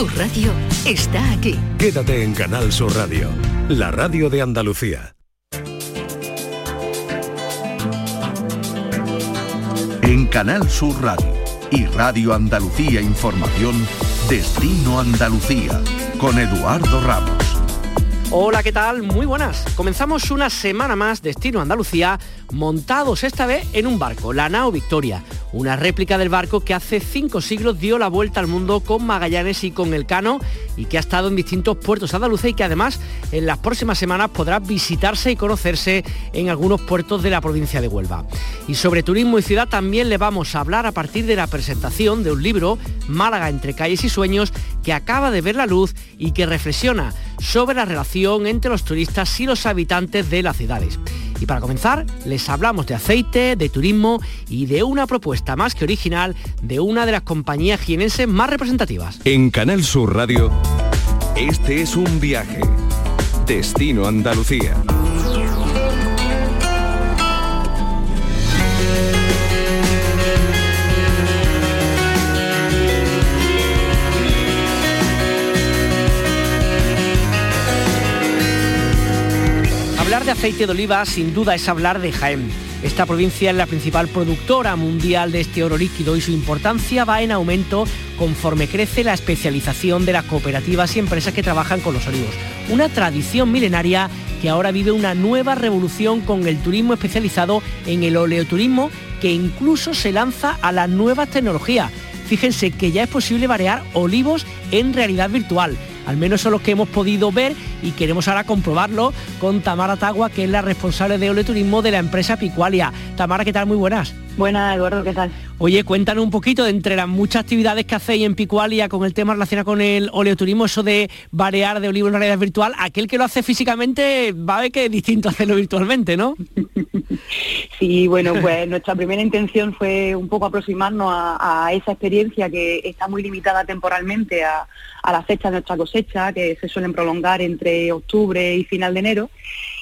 Tu radio está aquí. Quédate en Canal Sur Radio, la radio de Andalucía. En Canal Sur Radio y Radio Andalucía Información, Destino Andalucía, con Eduardo Ramos. Hola, ¿qué tal? Muy buenas. Comenzamos una semana más Destino Andalucía montados esta vez en un barco, la Nao Victoria, una réplica del barco que hace cinco siglos dio la vuelta al mundo con Magallanes y con Elcano y que ha estado en distintos puertos andaluces y que además en las próximas semanas podrá visitarse y conocerse en algunos puertos de la provincia de Huelva. Y sobre turismo y ciudad también le vamos a hablar a partir de la presentación de un libro, Málaga entre calles y sueños, que acaba de ver la luz y que reflexiona sobre la relación entre los turistas y los habitantes de las ciudades. Y para comenzar, les hablamos de aceite, de turismo y de una propuesta más que original de una de las compañías jienenses más representativas. En Canal Sur Radio, este es un viaje. Destino Andalucía. De aceite de oliva sin duda es hablar de Jaén. Esta provincia es la principal productora mundial de este oro líquido y su importancia va en aumento conforme crece la especialización de las cooperativas y empresas que trabajan con los olivos. Una tradición milenaria que ahora vive una nueva revolución con el turismo especializado en el oleoturismo que incluso se lanza a las nuevas tecnologías. Fíjense que ya es posible variar olivos en realidad virtual al menos son los que hemos podido ver y queremos ahora comprobarlo con Tamara Tagua, que es la responsable de oleoturismo de la empresa Picualia. Tamara, ¿qué tal? Muy buenas. Buenas, Eduardo, ¿qué tal? Oye, cuéntanos un poquito de entre las muchas actividades que hacéis en Picualia con el tema relacionado con el oleoturismo, eso de variar de olivo en realidad virtual, aquel que lo hace físicamente va a ver que es distinto hacerlo virtualmente, ¿no? Sí, bueno, pues nuestra primera intención fue un poco aproximarnos a, esa experiencia que está muy limitada temporalmente a, la fecha de nuestra cosecha, que se suelen prolongar entre octubre y final de enero,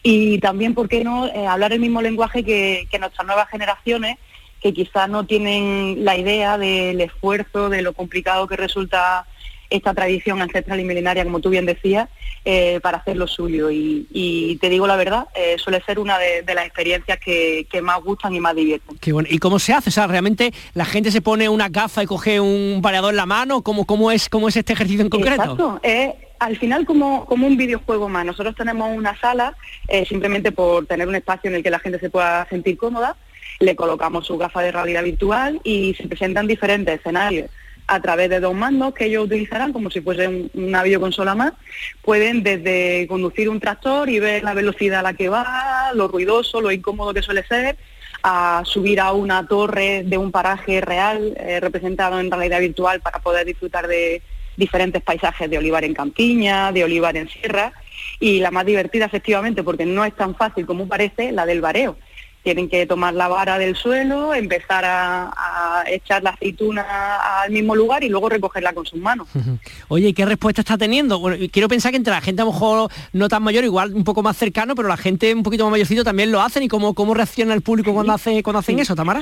y también, ¿por qué no?, eh, hablar el mismo lenguaje que, que nuestras nuevas generaciones que quizás no tienen la idea del esfuerzo, de lo complicado que resulta esta tradición ancestral y milenaria, como tú bien decías, eh, para hacer lo suyo. Y, te digo la verdad, eh, suele ser una de, las experiencias que, más gustan y más divierten. Qué bueno. ¿Y cómo se hace? O sea, ¿realmente la gente se pone una gafa y coge un variador en la mano? ¿Cómo, cómo, es, cómo es este ejercicio en concreto? Exacto. Es, al final como, como un videojuego más. Nosotros tenemos una sala, eh, simplemente por tener un espacio en el que la gente se pueda sentir cómoda, le colocamos su gafa de realidad virtual y se presentan diferentes escenarios. A través de dos mandos que ellos utilizarán como si fuese una videoconsola más, pueden desde conducir un tractor y ver la velocidad a la que va, lo ruidoso, lo incómodo que suele ser, a subir a una torre de un paraje real eh, representado en realidad virtual para poder disfrutar de diferentes paisajes de olivar en campiña, de olivar en sierra. Y la más divertida efectivamente porque no es tan fácil como parece, la del bareo tienen que tomar la vara del suelo, empezar a, echar la aceituna al mismo lugar y luego recogerla con sus manos. Oye, ¿y qué respuesta está teniendo? Bueno, quiero pensar que entre la gente a lo mejor no tan mayor, igual un poco más cercano, pero la gente un poquito más mayorcito también lo hacen y cómo, cómo reacciona el público cuando, hace, cuando hacen eso, Tamara.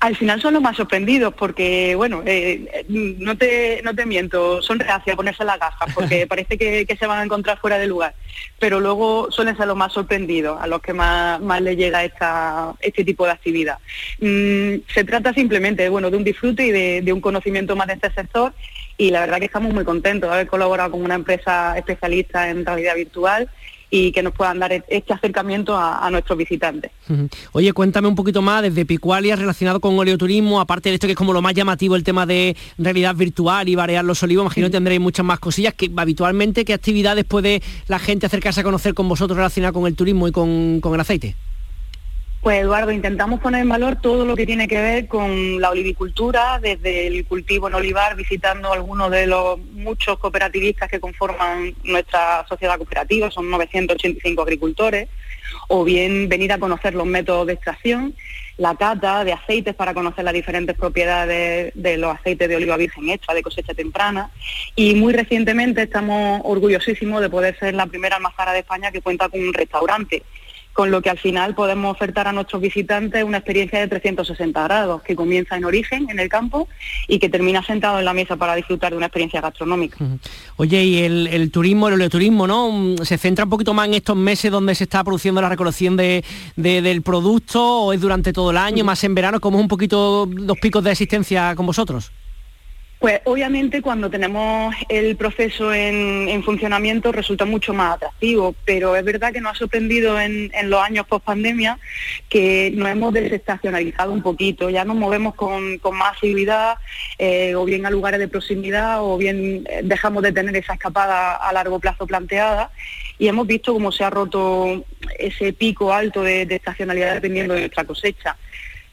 Al final son los más sorprendidos porque, bueno, eh, no, te, no te miento, son reacios a ponerse las gafas porque parece que, se van a encontrar fuera de lugar, pero luego suelen ser los más sorprendidos, a los que más, más les llega esta, este tipo de actividad. Mm, se trata simplemente bueno, de un disfrute y de, de un conocimiento más de este sector y la verdad que estamos muy contentos de haber colaborado con una empresa especialista en realidad virtual y que nos puedan dar este acercamiento a, nuestros visitantes. Oye, cuéntame un poquito más desde Picualia relacionado con oleoturismo, aparte de esto que es como lo más llamativo el tema de realidad virtual y variar los olivos, imagino que tendréis muchas más cosillas que habitualmente, ¿qué actividades puede la gente acercarse a conocer con vosotros relacionadas con el turismo y con el aceite? Pues Eduardo, intentamos poner en valor todo lo que tiene que ver con la olivicultura, desde el cultivo en olivar, visitando algunos de los muchos cooperativistas que conforman nuestra sociedad cooperativa, son 985 agricultores, o bien venir a conocer los métodos de extracción, la cata de aceites para conocer las diferentes propiedades de los aceites de oliva virgen extra de cosecha temprana y muy recientemente estamos orgullosísimos de poder ser la primera almazara de España que cuenta con un restaurante con lo que al final podemos ofertar a nuestros visitantes una experiencia de 360 grados, que comienza en origen, en el campo, y que termina sentado en la mesa para disfrutar de una experiencia gastronómica. Oye, y el, turismo, el oleoturismo, ¿no? Mm, ¿Se centra un poquito más en estos meses donde se está produciendo la recolección de, del producto o es durante todo el año, más en verano? ¿Cómo es un poquito los picos de existencia con vosotros? Pues obviamente cuando tenemos el proceso en, funcionamiento resulta mucho más atractivo, pero es verdad que nos ha sorprendido en, los años post pandemia que nos hemos desestacionalizado un poquito, ya nos movemos con, más asiduidad eh, o bien a lugares de proximidad o bien eh, dejamos de tener esa escapada a largo plazo planteada y hemos visto cómo se ha roto ese pico alto de, de estacionalidad dependiendo de nuestra cosecha.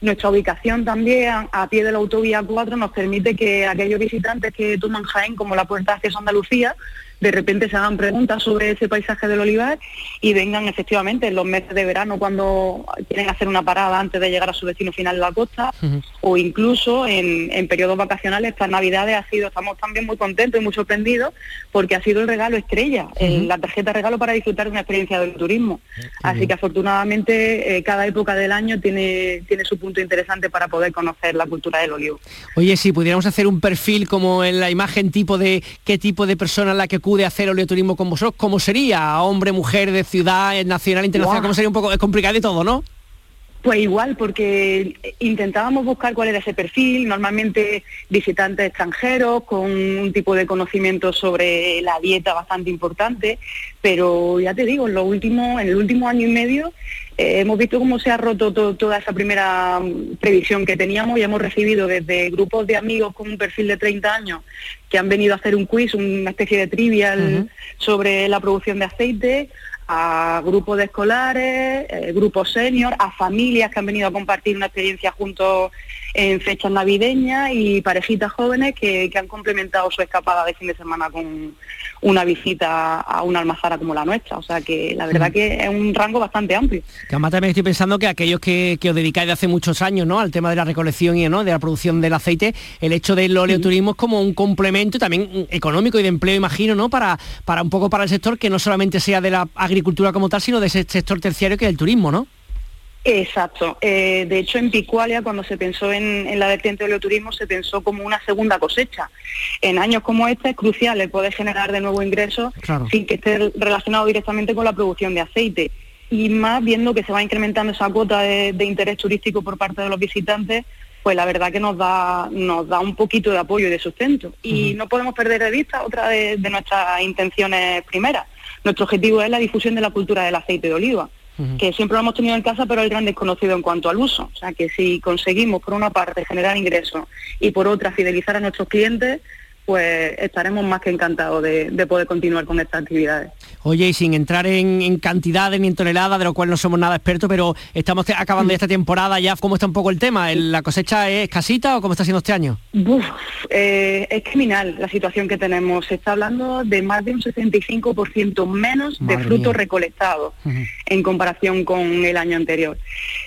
Nuestra ubicación también a pie de la autovía 4 nos permite que aquellos visitantes que toman Jaén como la puerta hacia Andalucía de repente se hagan preguntas sobre ese paisaje del olivar y vengan efectivamente en los meses de verano cuando quieren hacer una parada antes de llegar a su destino final de la costa o incluso en, periodos vacacionales, estas navidades ha sido, estamos también muy contentos y muy sorprendidos porque ha sido el regalo estrella, la tarjeta regalo para disfrutar de una experiencia del turismo. Así que afortunadamente eh, cada época del año tiene, tiene su punto interesante para poder conocer la cultura del olivo. Oye, si pudiéramos hacer un perfil como en la imagen tipo de qué tipo de persona la que acude a hacer oleoturismo con vosotros, ¿cómo sería? Hombre, mujer, de ciudad, nacional, internacional, ¿cómo sería un poco? Es complicado y todo, ¿no? Pues igual, porque intentábamos buscar cuál era ese perfil, normalmente visitantes extranjeros con un tipo de conocimiento sobre la dieta bastante importante, pero ya te digo, en, lo último, en el último año y medio eh, hemos visto cómo se ha roto toda esa primera mm, previsión que teníamos y hemos recibido desde grupos de amigos con un perfil de 30 años que han venido a hacer un quiz, una especie de trivial sobre la producción de aceite, a grupos de escolares, eh, grupos senior, a familias que han venido a compartir una experiencia juntos en fechas navideñas y parejitas jóvenes que, han complementado su escapada de fin de semana con una visita a una almazara como la nuestra. O sea que la verdad que es un rango bastante amplio. Que además también estoy pensando que aquellos que, os dedicáis de hace muchos años ¿no? al tema de la recolección y ¿no? de la producción del aceite, el hecho del oleoturismo es como un complemento también económico y de empleo, imagino, ¿no? Para, para un poco para el sector que no solamente sea de la agricultura como tal, sino de ese sector terciario que es el turismo, ¿no? Exacto. Eh, de hecho, en Picualia, cuando se pensó en, la vertiente del turismo, se pensó como una segunda cosecha. En años como este es crucial el poder generar de nuevo ingresos sin que esté relacionado directamente con la producción de aceite. Y más viendo que se va incrementando esa cuota de, interés turístico por parte de los visitantes, pues la verdad que nos da, nos da un poquito de apoyo y de sustento. Y no podemos perder de vista otra de nuestras intenciones primeras. Nuestro objetivo es la difusión de la cultura del aceite de oliva que siempre lo hemos tenido en casa, pero el gran desconocido en cuanto al uso. O sea que si conseguimos, por una parte, generar ingresos y por otra, fidelizar a nuestros clientes, pues estaremos más que encantados de, poder continuar con estas actividades. Oye, y sin entrar en, cantidades ni en toneladas, de lo cual no somos nada expertos, pero estamos acabando esta temporada ya, ¿cómo está un poco el tema? ¿La cosecha es escasita o cómo está siendo este año? Eh, es criminal la situación que tenemos. Se está hablando de más de un 65% menos de frutos recolectados en comparación con el año anterior.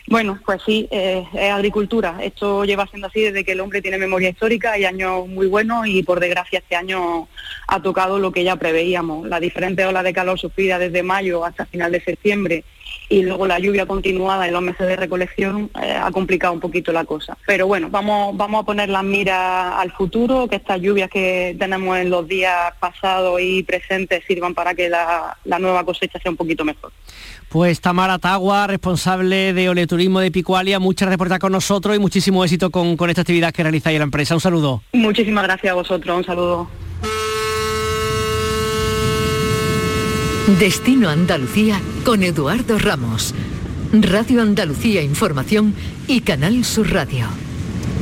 Bueno, pues sí, eh, es agricultura. Esto lleva siendo así desde que el hombre tiene memoria histórica, hay años muy buenos y por desgracia este año ha tocado lo que ya preveíamos. La diferente ola de calor sufrida desde mayo hasta final de septiembre y luego la lluvia continuada en los meses de recolección eh, ha complicado un poquito la cosa. Pero bueno, vamos, vamos a poner las miras al futuro, que estas lluvias que tenemos en los días pasados y presentes sirvan para que la, nueva cosecha sea un poquito mejor. Pues Tamara Tagua, responsable de Oleturismo de Picualia, muchas gracias por estar con nosotros y muchísimo éxito con, con esta actividad que realizáis en la empresa. Un saludo. Muchísimas gracias a vosotros, un saludo. Destino Andalucía con Eduardo Ramos. Radio Andalucía Información y Canal Sur Radio.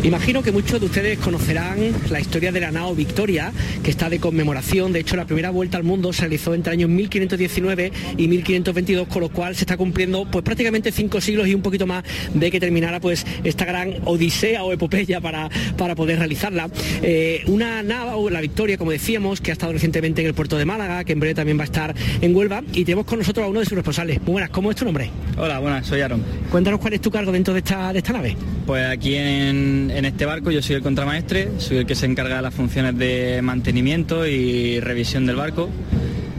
Imagino que muchos de ustedes conocerán la historia de la nao Victoria, que está de conmemoración. De hecho, la primera vuelta al mundo se realizó entre años 1519 y 1522, con lo cual se está cumpliendo pues prácticamente cinco siglos y un poquito más de que terminara pues esta gran odisea o epopeya para, para poder realizarla. Eh, una nao, la Victoria, como decíamos, que ha estado recientemente en el puerto de Málaga, que en breve también va a estar en Huelva, y tenemos con nosotros a uno de sus responsables. Muy buenas, ¿cómo es tu nombre? Hola, buenas, soy Aaron. Cuéntanos cuál es tu cargo dentro de esta, de esta nave. Pues aquí en en, este barco yo soy el contramaestre, soy el que se encarga de las funciones de mantenimiento y revisión del barco,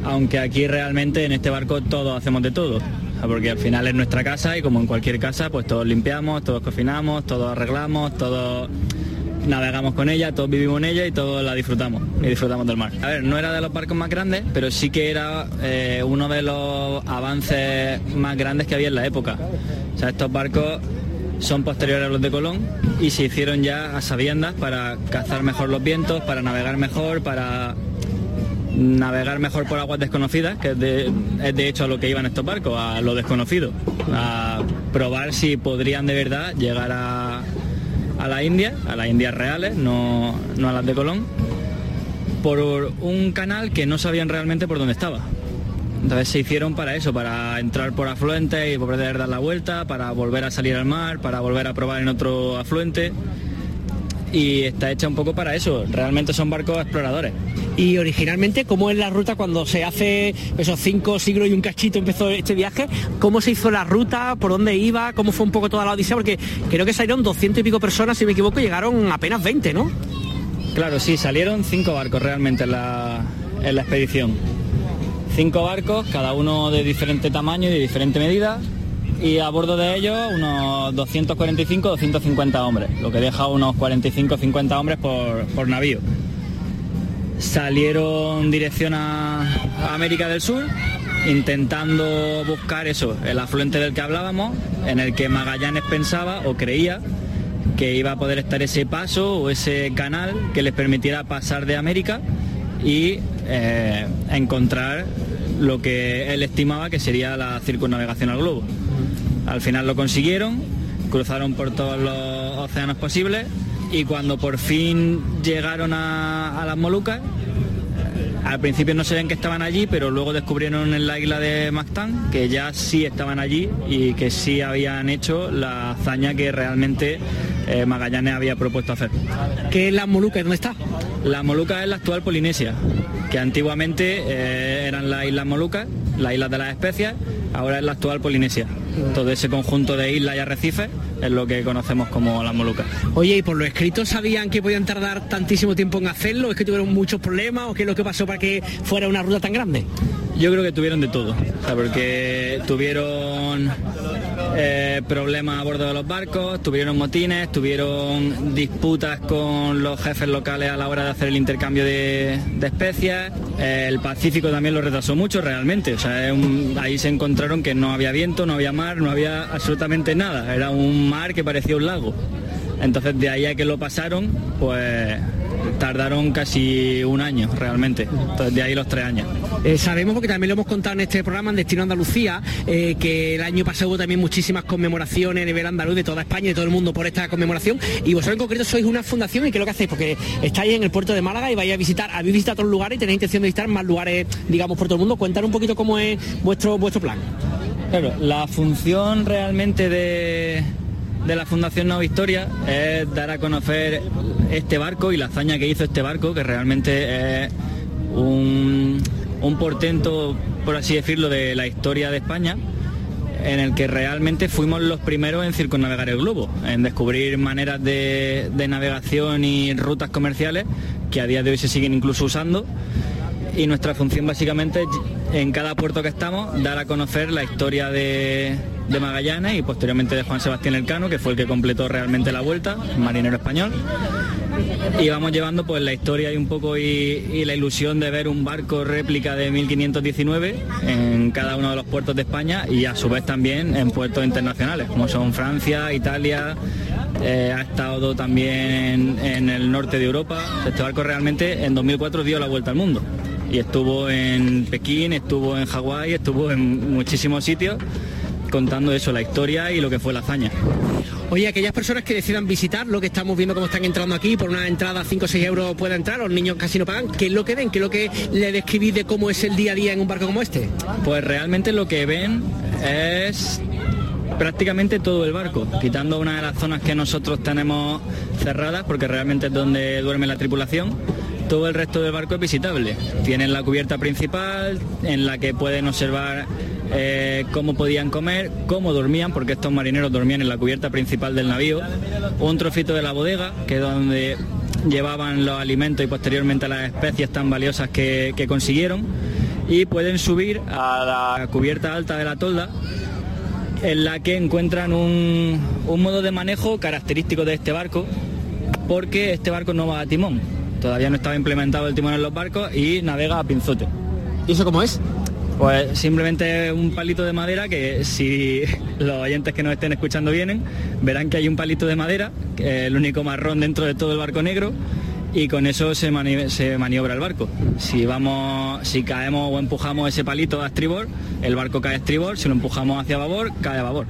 aunque aquí realmente en este barco todos hacemos de todo. porque al final es nuestra casa y como en cualquier casa, pues todos limpiamos, todos cocinamos, todos arreglamos, todos navegamos con ella, todos vivimos en ella y todos la disfrutamos y disfrutamos del mar. A ver, no era de los barcos más grandes, pero sí que era eh, uno de los avances más grandes que había en la época. O sea, estos barcos son posteriores a los de Colón y se hicieron ya a sabiendas para cazar mejor los vientos, para navegar mejor, para navegar mejor por aguas desconocidas, que es de, hecho a lo que iban estos barcos, a lo desconocido, a probar si podrían de verdad llegar a, a la India, a las Indias reales, no, no a las de Colón, por un canal que no sabían realmente por dónde estaba. Entonces se hicieron para eso, para entrar por afluentes y poder dar la vuelta, para volver a salir al mar, para volver a probar en otro afluente. Y está hecha un poco para eso, realmente son barcos exploradores. Y originalmente, ¿cómo es la ruta cuando se hace esos cinco siglos y un cachito empezó este viaje? ¿Cómo se hizo la ruta? ¿Por dónde iba? ¿Cómo fue un poco toda la odisea? Porque creo que salieron 200 y pico personas, si me equivoco, llegaron apenas 20, ¿no? Claro, sí, salieron cinco barcos realmente en la, en la expedición. Cinco barcos, cada uno de diferente tamaño y de diferente medida, y a bordo de ellos unos 245-250 hombres, lo que deja unos 45-50 hombres por, por navío. Salieron dirección a, América del Sur, intentando buscar eso, el afluente del que hablábamos, en el que Magallanes pensaba o creía que iba a poder estar ese paso o ese canal que les permitiera pasar de América y eh, encontrar lo que él estimaba que sería la circunnavegación al globo. Al final lo consiguieron, cruzaron por todos los océanos posibles y cuando por fin llegaron a, a las Molucas, al principio no ven que estaban allí, pero luego descubrieron en la isla de Mactán que ya sí estaban allí y que sí habían hecho la hazaña que realmente eh, Magallanes había propuesto hacer. ¿Qué es la Molucas? ¿Dónde está? La Molucas es la actual Polinesia, que antiguamente eh, eran las Islas Molucas, las Islas de las Especias, ahora es la actual Polinesia. Todo ese conjunto de islas y arrecifes es lo que conocemos como las Molucas. Oye, ¿y por lo escrito sabían que podían tardar tantísimo tiempo en hacerlo? ¿Es que tuvieron muchos problemas o qué es lo que pasó para que fuera una ruta tan grande? Yo creo que tuvieron de todo, o sea, porque tuvieron eh, problemas a bordo de los barcos, tuvieron motines, tuvieron disputas con los jefes locales a la hora de hacer el intercambio de, especias. Eh, el Pacífico también lo retrasó mucho realmente, o sea, ahí se encontraron que no había viento, no había mar, no había absolutamente nada, era un mar que parecía un lago. Entonces de ahí a que lo pasaron, pues tardaron casi un año realmente, entonces de ahí los tres años. Eh, sabemos, porque también lo hemos contado en este programa en Destino Andalucía, eh, que el año pasado hubo también muchísimas conmemoraciones a nivel andaluz de toda España y de todo el mundo por esta conmemoración. Y vosotros en concreto sois una fundación y qué es lo que hacéis, porque estáis en el puerto de Málaga y vais a visitar, habéis visitado otros lugares y tenéis intención de visitar más lugares, digamos, por todo el mundo. Cuentar un poquito cómo es vuestro, vuestro plan. Claro, la función realmente de, de la Fundación Nueva Victoria es dar a conocer este barco y la hazaña que hizo este barco, que realmente es un, un portento, por así decirlo, de la historia de España en el que realmente fuimos los primeros en circunnavegar el globo, en descubrir maneras de, de navegación y rutas comerciales que a día de hoy se siguen incluso usando. Y nuestra función básicamente es en cada puerto que estamos dar a conocer la historia de, de Magallanes y posteriormente de Juan Sebastián Elcano, que fue el que completó realmente la vuelta, marinero español. Y vamos llevando pues la historia y un poco y, la ilusión de ver un barco réplica de 1519 en cada uno de los puertos de España y a su vez también en puertos internacionales, como son Francia, Italia, eh, ha estado también en, en el norte de Europa. Este barco realmente en 2004 dio la vuelta al mundo y estuvo en Pekín, estuvo en Hawái, estuvo en muchísimos sitios contando eso, la historia y lo que fue la hazaña. Oye, aquellas personas que decidan visitar lo que estamos viendo cómo están entrando aquí, por una entrada 5 o 6 euros puede entrar, los niños casi no pagan, ¿qué es lo que ven? ¿Qué es lo que le describís de cómo es el día a día en un barco como este? Pues realmente lo que ven es prácticamente todo el barco, quitando una de las zonas que nosotros tenemos cerradas, porque realmente es donde duerme la tripulación. Todo el resto del barco es visitable. Tienen la cubierta principal en la que pueden observar eh, cómo podían comer, cómo dormían, porque estos marineros dormían en la cubierta principal del navío. Un trocito de la bodega, que es donde llevaban los alimentos y posteriormente las especies tan valiosas que, consiguieron y pueden subir a la cubierta alta de la tolda en la que encuentran un, un modo de manejo característico de este barco porque este barco no va a timón. Todavía no estaba implementado el timón en los barcos y navega a pinzote. ¿Y eso cómo es? Pues simplemente un palito de madera que si los oyentes que nos estén escuchando vienen, verán que hay un palito de madera, el único marrón dentro de todo el barco negro, y con eso se, se, maniobra el barco. Si vamos, si caemos o empujamos ese palito a estribor, el barco cae a estribor, si lo empujamos hacia babor, cae a babor.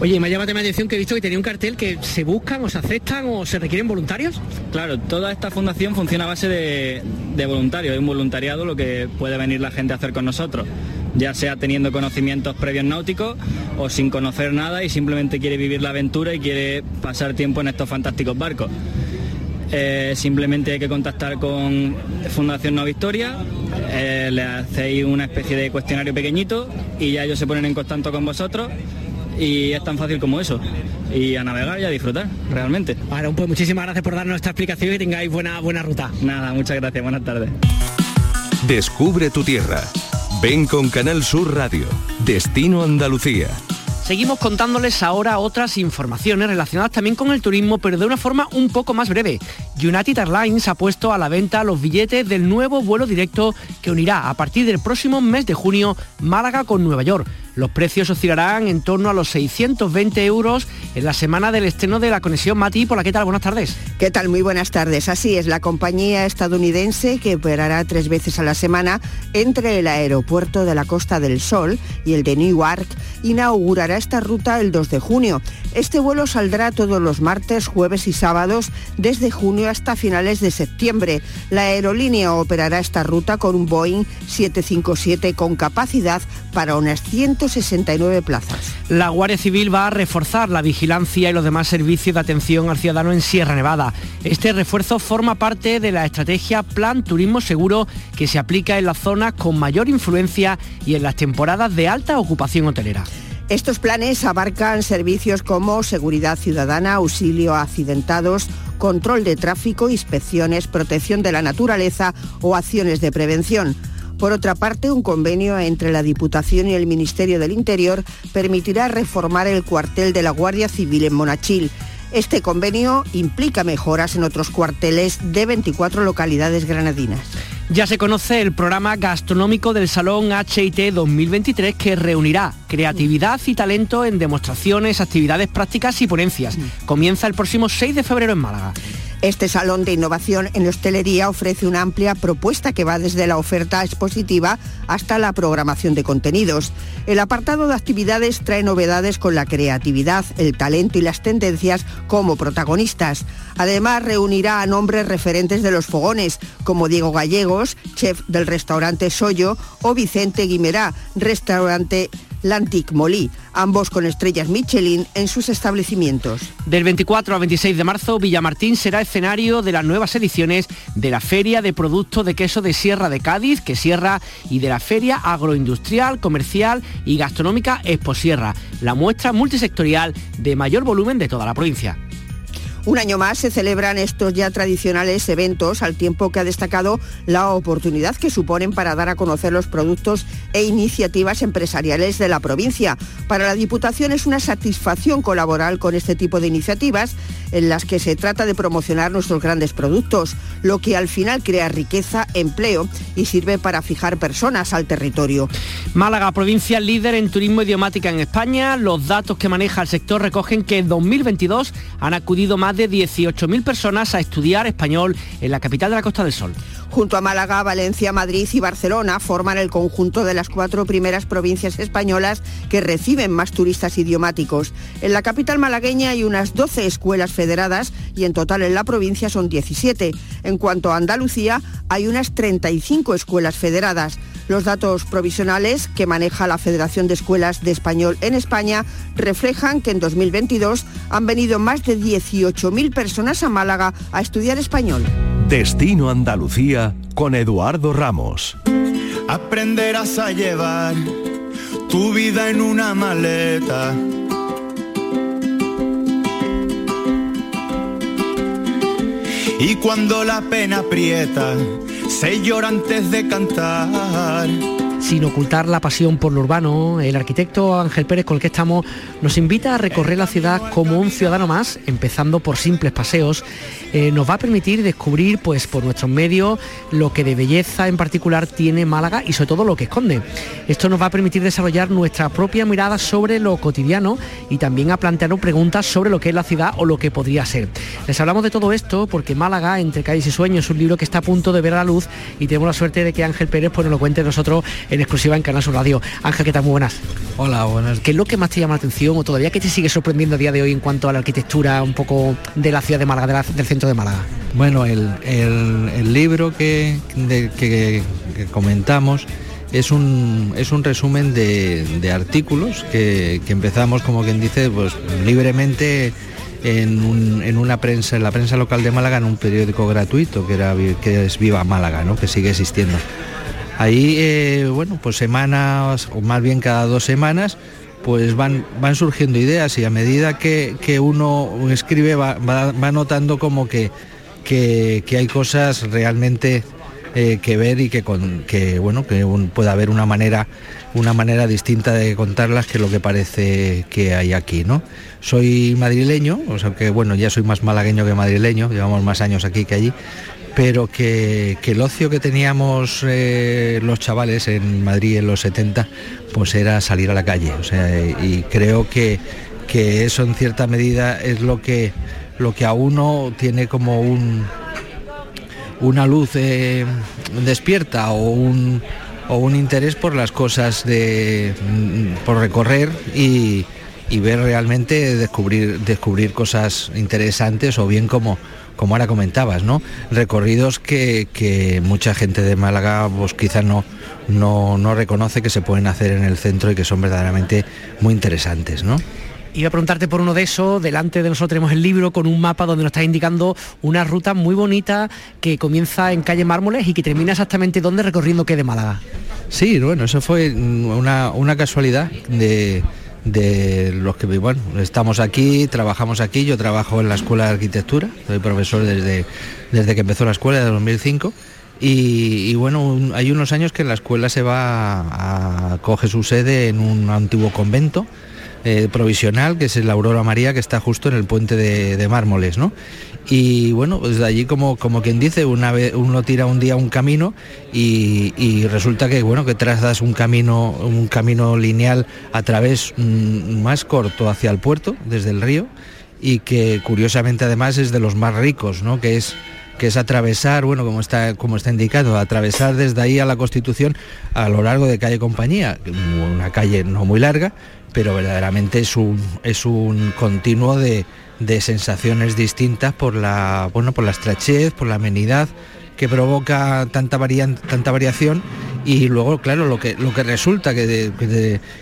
Oye, me llama la atención que he visto que tenía un cartel que se buscan o se aceptan o se requieren voluntarios. Claro, toda esta fundación funciona a base de, de voluntarios, de un voluntariado lo que puede venir la gente a hacer con nosotros ya sea teniendo conocimientos previos náuticos o sin conocer nada y simplemente quiere vivir la aventura y quiere pasar tiempo en estos fantásticos barcos. Eh, simplemente hay que contactar con Fundación No Victoria, eh, le hacéis una especie de cuestionario pequeñito y ya ellos se ponen en contacto con vosotros y es tan fácil como eso. Y a navegar y a disfrutar, realmente. Bueno, pues muchísimas gracias por darnos esta explicación y tengáis buena, buena ruta. Nada, muchas gracias, buenas tardes. Descubre tu tierra. Ven con Canal Sur Radio. Destino Andalucía. Seguimos contándoles ahora otras informaciones relacionadas también con el turismo, pero de una forma un poco más breve. United Airlines ha puesto a la venta los billetes del nuevo vuelo directo que unirá a partir del próximo mes de junio Málaga con Nueva York. Los precios oscilarán en torno a los 620 euros en la semana del estreno de la conexión Mati. Por la ¿qué tal? Buenas tardes. ¿Qué tal? Muy buenas tardes. Así es, la compañía estadounidense que operará tres veces a la semana entre el aeropuerto de la Costa del Sol y el de Newark inaugurará esta ruta el 2 de junio. Este vuelo saldrá todos los martes, jueves y sábados desde junio hasta finales de septiembre. La aerolínea operará esta ruta con un Boeing 757 con capacidad para unas 100 69 plazas. La Guardia Civil va a reforzar la vigilancia y los demás servicios de atención al ciudadano en Sierra Nevada. Este refuerzo forma parte de la estrategia Plan Turismo Seguro que se aplica en las zonas con mayor influencia y en las temporadas de alta ocupación hotelera. Estos planes abarcan servicios como seguridad ciudadana, auxilio a accidentados, control de tráfico, inspecciones, protección de la naturaleza o acciones de prevención. Por otra parte, un convenio entre la Diputación y el Ministerio del Interior permitirá reformar el cuartel de la Guardia Civil en Monachil. Este convenio implica mejoras en otros cuarteles de 24 localidades granadinas. Ya se conoce el programa gastronómico del Salón HIT 2023 que reunirá creatividad y talento en demostraciones, actividades prácticas y ponencias. Comienza el próximo 6 de febrero en Málaga. Este salón de innovación en hostelería ofrece una amplia propuesta que va desde la oferta expositiva hasta la programación de contenidos. El apartado de actividades trae novedades con la creatividad, el talento y las tendencias como protagonistas. Además, reunirá a nombres referentes de los fogones, como Diego Gallegos, chef del restaurante Soyo, o Vicente Guimerá, restaurante Lantic Molí, ambos con estrellas Michelin en sus establecimientos. Del 24 al 26 de marzo, Villamartín será escenario de las nuevas ediciones de la Feria de Productos de Queso de Sierra de Cádiz, que Sierra, y de la Feria Agroindustrial, Comercial y Gastronómica Expo Sierra, la muestra multisectorial de mayor volumen de toda la provincia. Un año más se celebran estos ya tradicionales eventos al tiempo que ha destacado la oportunidad que suponen para dar a conocer los productos e iniciativas empresariales de la provincia. Para la Diputación es una satisfacción colaborar con este tipo de iniciativas en las que se trata de promocionar nuestros grandes productos, lo que al final crea riqueza, empleo y sirve para fijar personas al territorio. Málaga, provincia líder en turismo idiomática en España. Los datos que maneja el sector recogen que en 2022 han acudido más de 18.000 personas a estudiar español en la capital de la Costa del Sol. Junto a Málaga, Valencia, Madrid y Barcelona forman el conjunto de las cuatro primeras provincias españolas que reciben más turistas idiomáticos. En la capital malagueña hay unas 12 escuelas federadas y en total en la provincia son 17. En cuanto a Andalucía, hay unas 35 escuelas federadas. Los datos provisionales que maneja la Federación de Escuelas de Español en España reflejan que en 2022 han venido más de 18.000 personas a Málaga a estudiar español. Destino Andalucía con Eduardo Ramos. Aprenderás a llevar tu vida en una maleta. Y cuando la pena aprieta, se llora antes de cantar. Sin ocultar la pasión por lo urbano, el arquitecto Ángel Pérez con el que estamos nos invita a recorrer la ciudad como un ciudadano más, empezando por simples paseos. Eh, nos va a permitir descubrir pues por nuestros medios lo que de belleza en particular tiene Málaga y sobre todo lo que esconde. Esto nos va a permitir desarrollar nuestra propia mirada sobre lo cotidiano y también a plantearnos preguntas sobre lo que es la ciudad o lo que podría ser. Les hablamos de todo esto porque Málaga, entre calles y sueños, es un libro que está a punto de ver a la luz y tenemos la suerte de que Ángel Pérez pues, nos lo cuente nosotros en exclusiva en Canal Sur Radio. Ángel, ¿qué tal? Muy buenas. Hola, buenas. ¿Qué es lo que más te llama la atención o todavía que te sigue sorprendiendo a día de hoy en cuanto a la arquitectura un poco de la ciudad de Málaga, del centro de Málaga? Bueno, el, libro que, que, comentamos es un, es un resumen de, artículos que, empezamos, como quien dice, pues libremente en, una prensa, en la prensa local de Málaga, en un periódico gratuito que, era, que es Viva Málaga, ¿no? que sigue existiendo. Ahí, eh, bueno, pues semanas, o más bien cada dos semanas, pues van, van surgiendo ideas y a medida que, uno escribe va, notando como que, que, hay cosas realmente eh, que ver y que, con, que bueno que puede haber una manera una manera distinta de contarlas que lo que parece que hay aquí no soy madrileño o sea que bueno ya soy más malagueño que madrileño llevamos más años aquí que allí pero que, el ocio que teníamos eh, los chavales en Madrid en los 70 pues era salir a la calle. y creo que, eso en cierta medida es lo que, lo que a uno tiene como un, una luz eh, despierta o un, o un interés por las cosas de, por recorrer y, y ver realmente descubrir, descubrir cosas interesantes o bien como como ahora comentabas, ¿no? Recorridos que, mucha gente de Málaga pues quizás no, no, reconoce que se pueden hacer en el centro y que son verdaderamente muy interesantes, ¿no? Iba a preguntarte por uno de esos, delante de nosotros tenemos el libro con un mapa donde nos está indicando una ruta muy bonita que comienza en calle Mármoles y que termina exactamente donde recorriendo qué de Málaga. Sí, bueno, eso fue una, una casualidad de, de los que bueno, estamos aquí, trabajamos aquí, yo trabajo en la Escuela de Arquitectura, soy profesor desde, desde que empezó la escuela de 2005 y, bueno, hay unos años que la escuela se va a, coge su sede en un antiguo convento eh, provisional, que es el Aurora María, que está justo en el puente de, de Mármoles, ¿no? Y bueno, desde pues allí como, como quien dice, una vez uno tira un día un camino y, resulta que bueno, que trazas un camino, un camino lineal a través mm, más corto hacia el puerto, desde el río, y que curiosamente además es de los más ricos, ¿no? que es que es atravesar, bueno, como está, como está indicado, atravesar desde ahí a la Constitución a lo largo de calle Compañía, una calle no muy larga, pero verdaderamente es un, es un continuo de, de sensaciones distintas por la, bueno, por la estrechez, por la amenidad que provoca tanta, tanta variación. Y luego, claro, lo que, lo que resulta, que,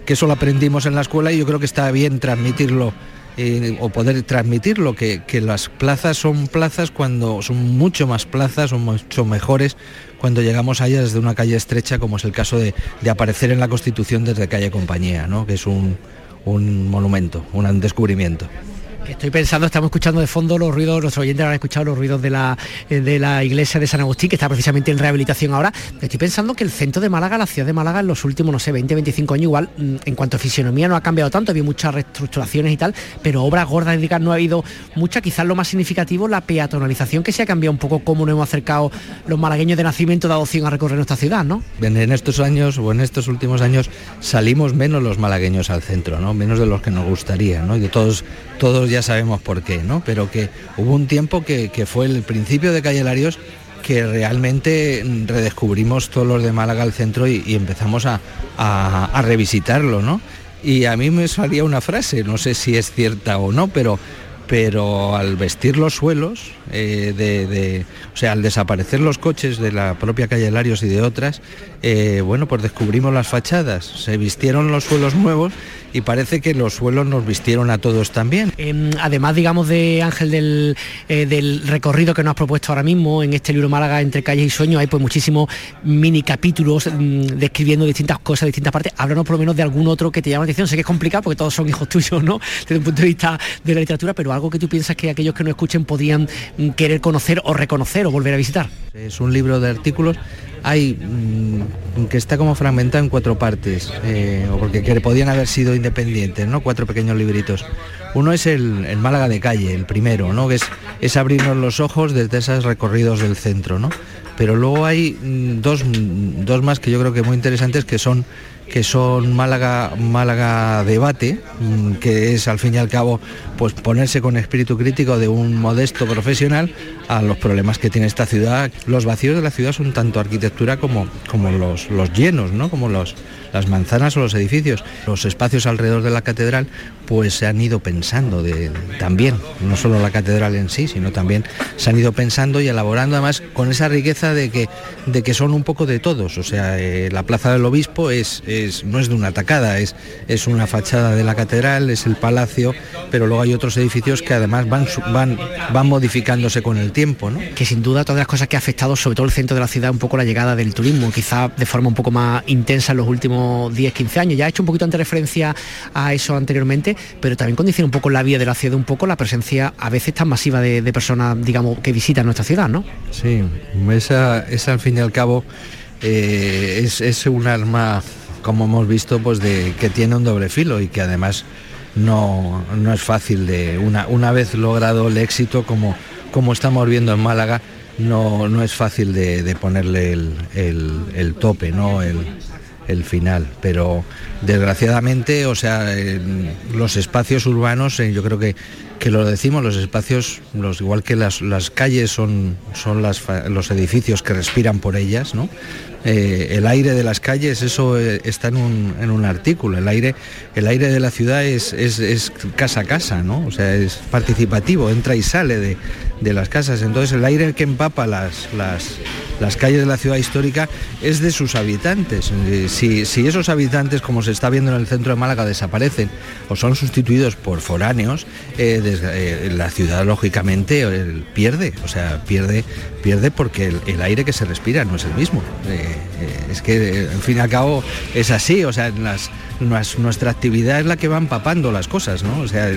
que, eso lo aprendimos en la escuela y yo creo que está bien transmitirlo eh, o poder transmitirlo, que, que las plazas son plazas cuando son mucho más plazas, son mucho mejores cuando llegamos allá desde una calle estrecha, como es el caso de, de aparecer en la Constitución desde calle Compañía, ¿no? que es un, un monumento, un descubrimiento. Estoy pensando, estamos escuchando de fondo los ruidos, los oyentes han escuchado los ruidos de la, eh, de la iglesia de San Agustín, que está precisamente en rehabilitación ahora. Estoy pensando que el centro de Málaga, la ciudad de Málaga, en los últimos, no sé, 20, 25 años, igual, mm, en cuanto a fisionomía no ha cambiado tanto, había muchas reestructuraciones y tal, pero obras gordas no ha habido muchas, quizás lo más significativo, la peatonalización que se ha cambiado un poco cómo nos hemos acercado los malagueños de nacimiento de adopción a recorrer nuestra ciudad, ¿no? En estos años o en estos últimos años salimos menos los malagueños al centro, ¿no? Menos de los que nos gustaría, ¿no? Y de todos, todos ya sabemos por qué pero que hubo un tiempo que, fue el principio de Calle Larios que realmente redescubrimos todos los de Málaga al centro y, empezamos a, revisitarlo, ¿no? Y a mí me salía una frase, no sé si es cierta o no, pero, pero al vestir los suelos, eh, o sea, al desaparecer los coches de la propia calle Larios y de otras, eh, bueno, pues descubrimos las fachadas, se vistieron los suelos nuevos y parece que los suelos nos vistieron a todos también. Em, además, digamos, de Ángel, eh, del, recorrido que nos has propuesto ahora mismo en este libro Málaga entre calles y sueños, hay pues muchísimos mini capítulos mm, describiendo distintas cosas, distintas partes. Háblanos por lo menos de algún otro que te llama la atención. Sé que es complicado porque todos son hijos tuyos, ¿no? Desde un punto de vista de la literatura, pero algo que tú piensas que aquellos que no escuchen podían mm, querer conocer o reconocer o volver a visitar. Es un libro de artículos hay mm, que está como fragmentado en cuatro partes, eh, o porque que podían haber sido independientes, ¿no? Cuatro pequeños libritos. Uno es el, Málaga de calle, el primero, ¿no? Que es, es abrirnos los ojos desde esos recorridos del centro, ¿no? Pero luego hay mm, dos, mm, dos más que yo creo que muy interesantes que son que son Málaga, Málaga Debate, mm, que es al fin y al cabo pues ponerse con espíritu crítico de un modesto profesional a los problemas que tiene esta ciudad. Los vacíos de la ciudad son tanto arquitectura como, como los, los llenos, ¿no? como los, las manzanas o los edificios. Los espacios alrededor de la catedral pues se han ido pensando también, no solo la catedral en sí, sino también se han ido pensando y elaborando además con esa riqueza de que, de que son un poco de todos. O sea, eh, la Plaza del Obispo es, es, no es de una atacada, es, es una fachada de la catedral, es el palacio, pero luego hay otros edificios que además van, van, van modificándose con el tiempo. Que sin duda todas las cosas que ha afectado sobre todo el centro de la ciudad un poco la llegada del turismo, quizá de forma un poco más intensa en los últimos 10, 15 años. Ya ha hecho un poquito de referencia a eso anteriormente, pero también condiciona un poco la vida de la ciudad, un poco la presencia a veces tan masiva de, personas, digamos, que visitan nuestra ciudad, ¿no? Sí, esa, esa al fin y al cabo eh, es, un arma, como hemos visto, pues de que tiene un doble filo y que además no, no es fácil de, una, una vez logrado el éxito como, como estamos viendo en Málaga, no, no es fácil de, ponerle el, el, tope, ¿no? El, el final, pero desgraciadamente, o sea, los espacios urbanos, eh, yo creo que, que lo decimos, los espacios, los, igual que las, las calles son, son las, los edificios que respiran por ellas, ¿no? Eh, el aire de las calles, eso eh, está en un, en un, artículo, el aire, el aire de la ciudad es, es, casa a casa, ¿no? O sea, es participativo, entra y sale de, de las casas. Entonces el aire que empapa las, las, las, calles de la ciudad histórica es de sus habitantes. Eh, si, si, esos habitantes, como se está viendo en el centro de Málaga, desaparecen o son sustituidos por foráneos, la ciudad lógicamente pierde, o sea, pierde, pierde porque el, aire que se respira no es el mismo. Eh, es que, en fin y al cabo, es así, o sea, nuestra actividad es la que va empapando las cosas, ¿no? O sea,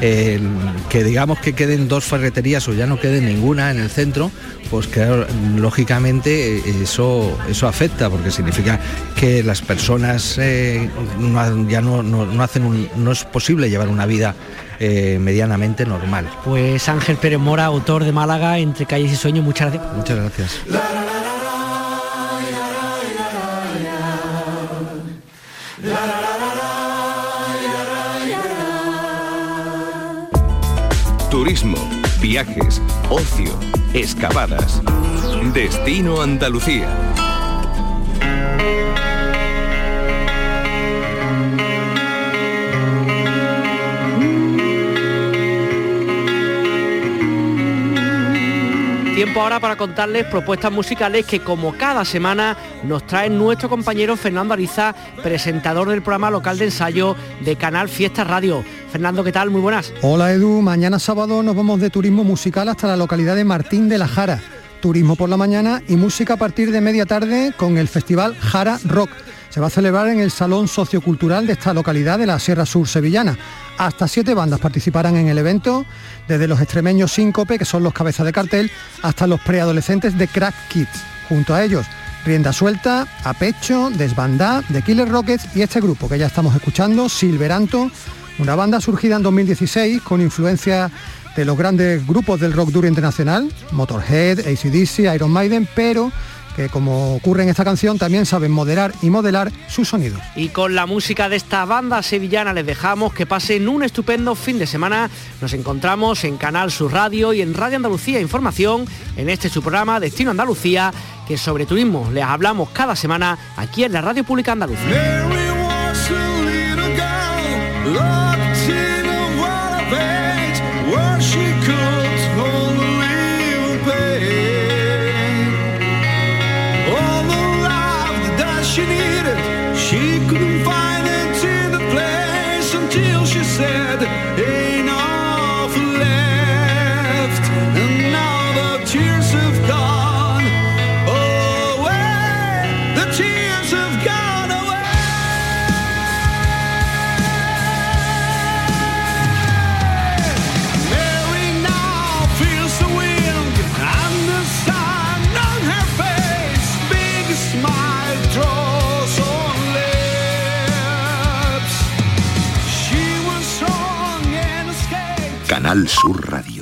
que digamos que queden dos ferreterías o ya no quede ninguna en el centro, pues claro, lógicamente eso, eso afecta, porque significa que las personas eh, ya no, hacen no es posible llevar una vida eh, medianamente normal. Pues Ángel Pérez Mora, autor de Málaga, Entre Calles y Sueños, muchas gracias. Muchas gracias. Viajes, ocio, excavadas. Destino Andalucía. Tiempo ahora para contarles propuestas musicales que como cada semana nos trae nuestro compañero Fernando Ariza, presentador del programa local de ensayo de Canal Fiesta Radio. Fernando, ¿qué tal? Muy buenas. Hola Edu, mañana sábado nos vamos de turismo musical hasta la localidad de Martín de la Jara. Turismo por la mañana y música a partir de media tarde con el festival Jara Rock. Se va a celebrar en el Salón Sociocultural de esta localidad de la Sierra Sur Sevillana. Hasta siete bandas participarán en el evento, desde los extremeños Síncope, que son los cabezas de cartel, hasta los preadolescentes de Crack Kids. Junto a ellos, Rienda Suelta, A Pecho, Desbandá, The Killer Rockets y este grupo que ya estamos escuchando, Silveranto, una banda surgida en 2016 con influencia de los grandes grupos del rock duro internacional, Motorhead, ACDC, Iron Maiden, pero que como ocurre en esta canción también saben moderar y modelar sus sonidos. Y con la música de esta banda sevillana les dejamos que pasen un estupendo fin de semana. Nos encontramos en Canal Sur Radio y en Radio Andalucía Información en este su programa Destino Andalucía, que sobre turismo les hablamos cada semana aquí en la Radio Pública Andalucía. Canal Sur Radio.